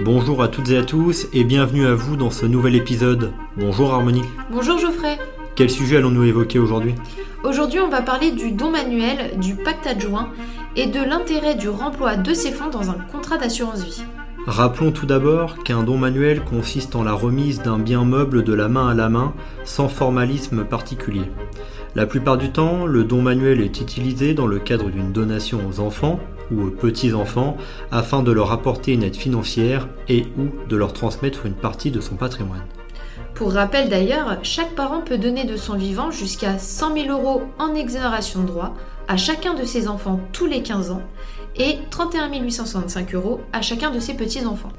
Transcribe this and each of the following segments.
Bonjour à toutes et à tous et bienvenue à vous dans ce nouvel épisode. Bonjour Harmonie. Bonjour Geoffrey. Quel sujet allons-nous évoquer aujourd'hui? Aujourd'hui, on va parler du don manuel, du pacte adjoint et de l'intérêt du remploi de ces fonds dans un contrat d'assurance vie. Rappelons tout d'abord qu'un don manuel consiste en la remise d'un bien meuble de la main à la main sans formalisme particulier. La plupart du temps, le don manuel est utilisé dans le cadre d'une donation aux enfants ou aux petits-enfants afin de leur apporter une aide financière et ou de leur transmettre une partie de son patrimoine. Pour rappel d'ailleurs, chaque parent peut donner de son vivant jusqu'à 100 000 euros en exonération de droits à chacun de ses enfants tous les 15 ans et 31 865 euros à chacun de ses petits-enfants.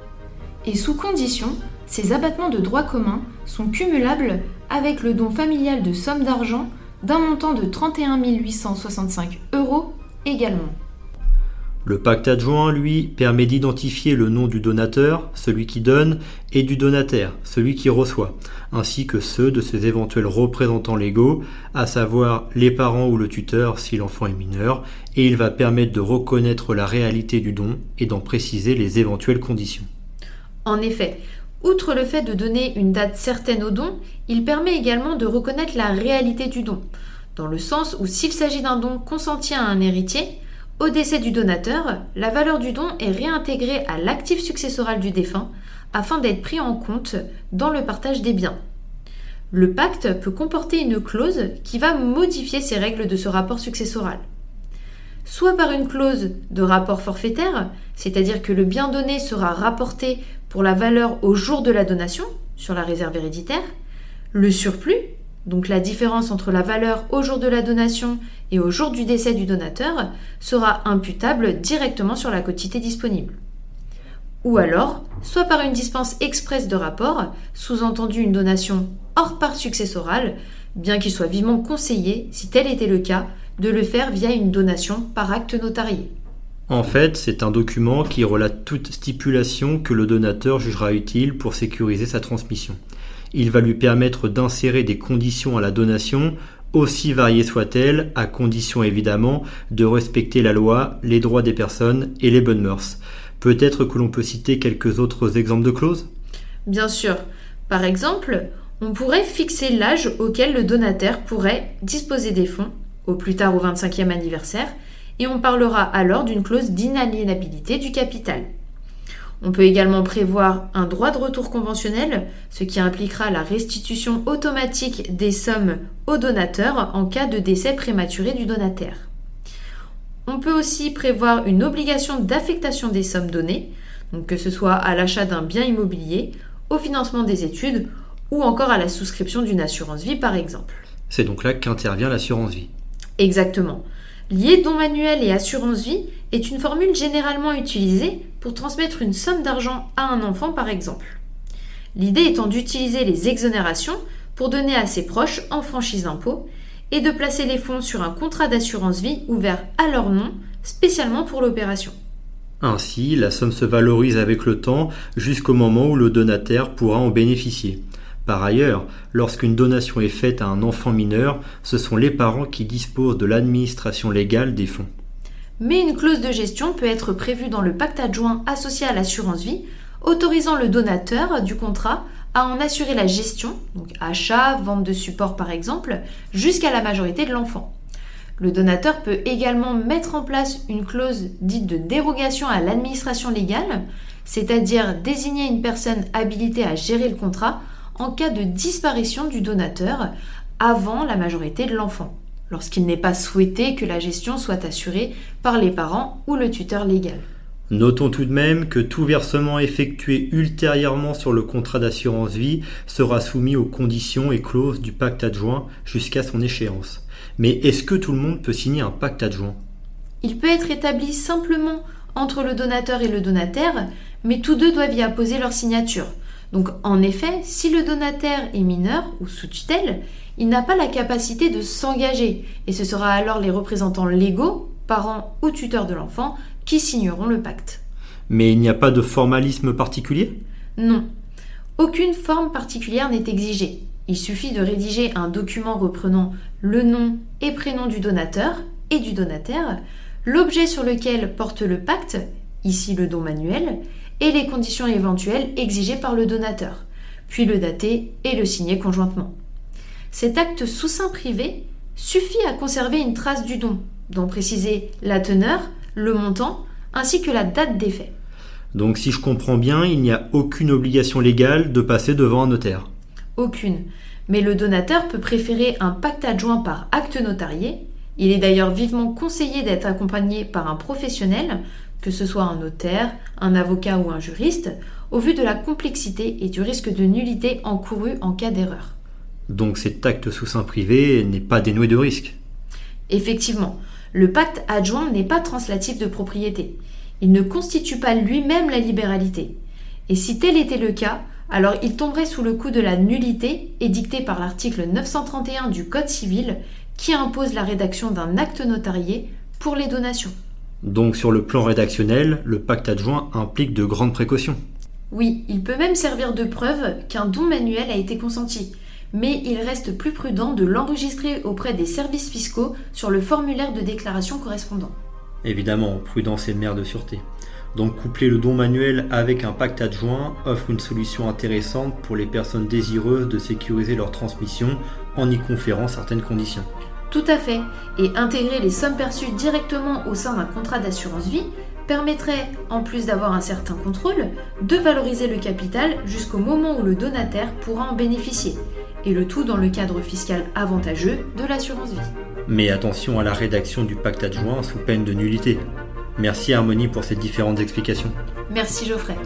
Et sous condition, ces abattements de droit commun sont cumulables avec le don familial de sommes d'argent d'un montant de 31 865 euros également. Le pacte adjoint, lui, permet d'identifier le nom du donateur, celui qui donne, et du donataire, celui qui reçoit, ainsi que ceux de ses éventuels représentants légaux, à savoir les parents ou le tuteur si l'enfant est mineur, et il va permettre de reconnaître la réalité du don et d'en préciser les éventuelles conditions. En effet, outre le fait de donner une date certaine au don, il permet également de reconnaître la réalité du don, dans le sens où s'il s'agit d'un don consenti à un héritier, au décès du donateur, la valeur du don est réintégrée à l'actif successoral du défunt afin d'être pris en compte dans le partage des biens. Le pacte peut comporter une clause qui va modifier ces règles de ce rapport successoral. Soit par une clause de rapport forfaitaire, c'est-à-dire que le bien donné sera rapporté pour la valeur au jour de la donation sur la réserve héréditaire, le surplus donc la différence entre la valeur au jour de la donation et au jour du décès du donateur sera imputable directement sur la quotité disponible. Ou alors, soit par une dispense expresse de rapport, sous-entendu une donation hors part successorale, bien qu'il soit vivement conseillé, si tel était le cas, de le faire via une donation par acte notarié. En fait, c'est un document qui relate toute stipulation que le donateur jugera utile pour sécuriser sa transmission il va lui permettre d'insérer des conditions à la donation, aussi variées soient-elles, à condition évidemment de respecter la loi, les droits des personnes et les bonnes mœurs. Peut-être que l'on peut citer quelques autres exemples de clauses? Bien sûr. Par exemple, on pourrait fixer l'âge auquel le donataire pourrait disposer des fonds, au plus tard au 25e anniversaire, et on parlera alors d'une clause d'inaliénabilité du capital. On peut également prévoir un droit de retour conventionnel, ce qui impliquera la restitution automatique des sommes au donateur en cas de décès prématuré du donataire. On peut aussi prévoir une obligation d'affectation des sommes données, donc que ce soit à l'achat d'un bien immobilier, au financement des études ou encore à la souscription d'une assurance vie par exemple. C'est donc là qu'intervient l'assurance vie. Exactement. Lier don manuel et assurance vie est une formule généralement utilisée pour transmettre une somme d'argent à un enfant par exemple. L'idée étant d'utiliser les exonérations pour donner à ses proches en franchise d'impôt et de placer les fonds sur un contrat d'assurance vie ouvert à leur nom spécialement pour l'opération. Ainsi, la somme se valorise avec le temps jusqu'au moment où le donataire pourra en bénéficier. Par ailleurs, lorsqu'une donation est faite à un enfant mineur, ce sont les parents qui disposent de l'administration légale des fonds. Mais une clause de gestion peut être prévue dans le pacte adjoint associé à l'assurance vie, autorisant le donateur du contrat à en assurer la gestion, donc achat, vente de support par exemple, jusqu'à la majorité de l'enfant. Le donateur peut également mettre en place une clause dite de dérogation à l'administration légale, c'est-à-dire désigner une personne habilitée à gérer le contrat en cas de disparition du donateur avant la majorité de l'enfant, lorsqu'il n'est pas souhaité que la gestion soit assurée par les parents ou le tuteur légal. Notons tout de même que tout versement effectué ultérieurement sur le contrat d'assurance vie sera soumis aux conditions et clauses du pacte adjoint jusqu'à son échéance. Mais est-ce que tout le monde peut signer un pacte adjoint? Il peut être établi simplement entre le donateur et le donataire, mais tous deux doivent y apposer leur signature. Donc en effet, si le donataire est mineur ou sous tutelle, il n'a pas la capacité de s'engager et ce sera alors les représentants légaux, parents ou tuteurs de l'enfant, qui signeront le pacte. Mais il n'y a pas de formalisme particulier? Non. Aucune forme particulière n'est exigée. Il suffit de rédiger un document reprenant le nom et prénom du donateur et du donataire, l'objet sur lequel porte le pacte ici le don manuel, et les conditions éventuelles exigées par le donateur, puis le dater et le signer conjointement. Cet acte sous sein privé suffit à conserver une trace du don, dont préciser la teneur, le montant, ainsi que la date des faits. Donc si je comprends bien, il n'y a aucune obligation légale de passer devant un notaire. Aucune. Mais le donateur peut préférer un pacte adjoint par acte notarié. Il est d'ailleurs vivement conseillé d'être accompagné par un professionnel, que ce soit un notaire, un avocat ou un juriste, au vu de la complexité et du risque de nullité encouru en cas d'erreur. Donc cet acte sous sein privé n'est pas dénoué de risque. Effectivement, le pacte adjoint n'est pas translatif de propriété. Il ne constitue pas lui-même la libéralité. Et si tel était le cas, alors il tomberait sous le coup de la nullité édictée par l'article 931 du Code civil qui impose la rédaction d'un acte notarié pour les donations. Donc sur le plan rédactionnel, le pacte adjoint implique de grandes précautions. Oui, il peut même servir de preuve qu'un don manuel a été consenti, mais il reste plus prudent de l'enregistrer auprès des services fiscaux sur le formulaire de déclaration correspondant. Évidemment, prudence et mère de sûreté. Donc coupler le don manuel avec un pacte adjoint offre une solution intéressante pour les personnes désireuses de sécuriser leur transmission en y conférant certaines conditions. Tout à fait, et intégrer les sommes perçues directement au sein d'un contrat d'assurance vie permettrait, en plus d'avoir un certain contrôle, de valoriser le capital jusqu'au moment où le donataire pourra en bénéficier, et le tout dans le cadre fiscal avantageux de l'assurance vie. Mais attention à la rédaction du pacte adjoint sous peine de nullité. Merci Harmonie pour ces différentes explications. Merci Geoffrey.